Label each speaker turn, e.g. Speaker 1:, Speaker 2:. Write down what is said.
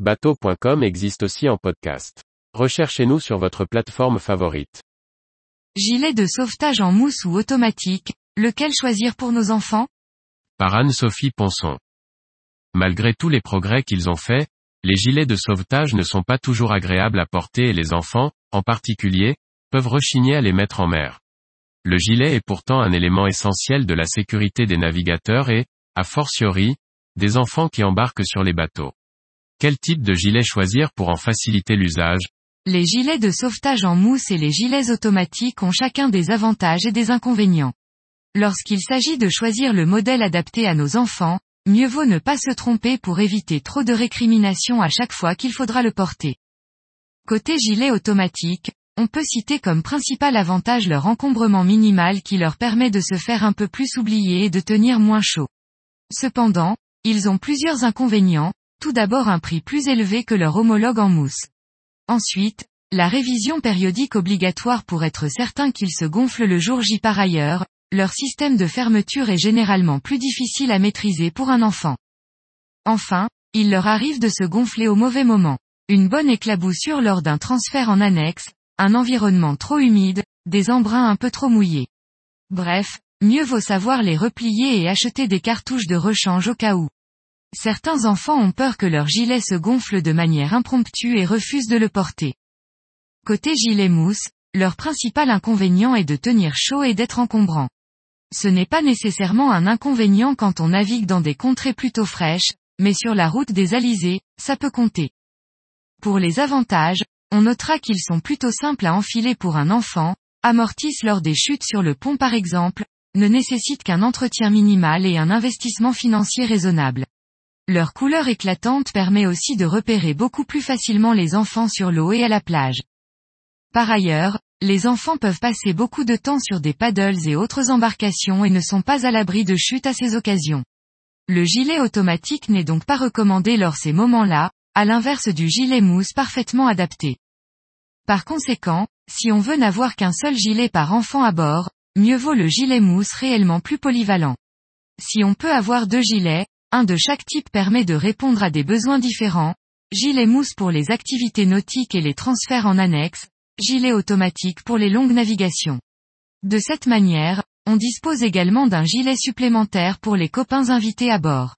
Speaker 1: Bateau.com existe aussi en podcast. Recherchez-nous sur votre plateforme favorite.
Speaker 2: Gilet de sauvetage en mousse ou automatique, lequel choisir pour nos enfants?
Speaker 1: Par Anne-Sophie Ponson. Malgré tous les progrès qu'ils ont faits, les gilets de sauvetage ne sont pas toujours agréables à porter et les enfants, en particulier, peuvent rechigner à les mettre en mer. Le gilet est pourtant un élément essentiel de la sécurité des navigateurs et, a fortiori, des enfants qui embarquent sur les bateaux. Quel type de gilet choisir pour en faciliter l'usage?
Speaker 2: Les gilets de sauvetage en mousse et les gilets automatiques ont chacun des avantages et des inconvénients. Lorsqu'il s'agit de choisir le modèle adapté à nos enfants, mieux vaut ne pas se tromper pour éviter trop de récriminations à chaque fois qu'il faudra le porter. Côté gilet automatique, on peut citer comme principal avantage leur encombrement minimal qui leur permet de se faire un peu plus oublier et de tenir moins chaud. Cependant, ils ont plusieurs inconvénients, tout d'abord un prix plus élevé que leur homologue en mousse. Ensuite, la révision périodique obligatoire pour être certain qu'ils se gonflent le jour J par ailleurs, leur système de fermeture est généralement plus difficile à maîtriser pour un enfant. Enfin, il leur arrive de se gonfler au mauvais moment. Une bonne éclaboussure lors d'un transfert en annexe, un environnement trop humide, des embruns un peu trop mouillés. Bref, mieux vaut savoir les replier et acheter des cartouches de rechange au cas où. Certains enfants ont peur que leur gilet se gonfle de manière impromptue et refusent de le porter. Côté gilet mousse, leur principal inconvénient est de tenir chaud et d'être encombrant. Ce n'est pas nécessairement un inconvénient quand on navigue dans des contrées plutôt fraîches, mais sur la route des alizés, ça peut compter. Pour les avantages, on notera qu'ils sont plutôt simples à enfiler pour un enfant, amortissent lors des chutes sur le pont par exemple, ne nécessitent qu'un entretien minimal et un investissement financier raisonnable. Leur couleur éclatante permet aussi de repérer beaucoup plus facilement les enfants sur l'eau et à la plage. Par ailleurs, les enfants peuvent passer beaucoup de temps sur des paddles et autres embarcations et ne sont pas à l'abri de chutes à ces occasions. Le gilet automatique n'est donc pas recommandé lors ces moments-là, à l'inverse du gilet mousse parfaitement adapté. Par conséquent, si on veut n'avoir qu'un seul gilet par enfant à bord, mieux vaut le gilet mousse réellement plus polyvalent. Si on peut avoir deux gilets, un de chaque type permet de répondre à des besoins différents, gilet mousse pour les activités nautiques et les transferts en annexe, gilet automatique pour les longues navigations. De cette manière, on dispose également d'un gilet supplémentaire pour les copains invités à bord.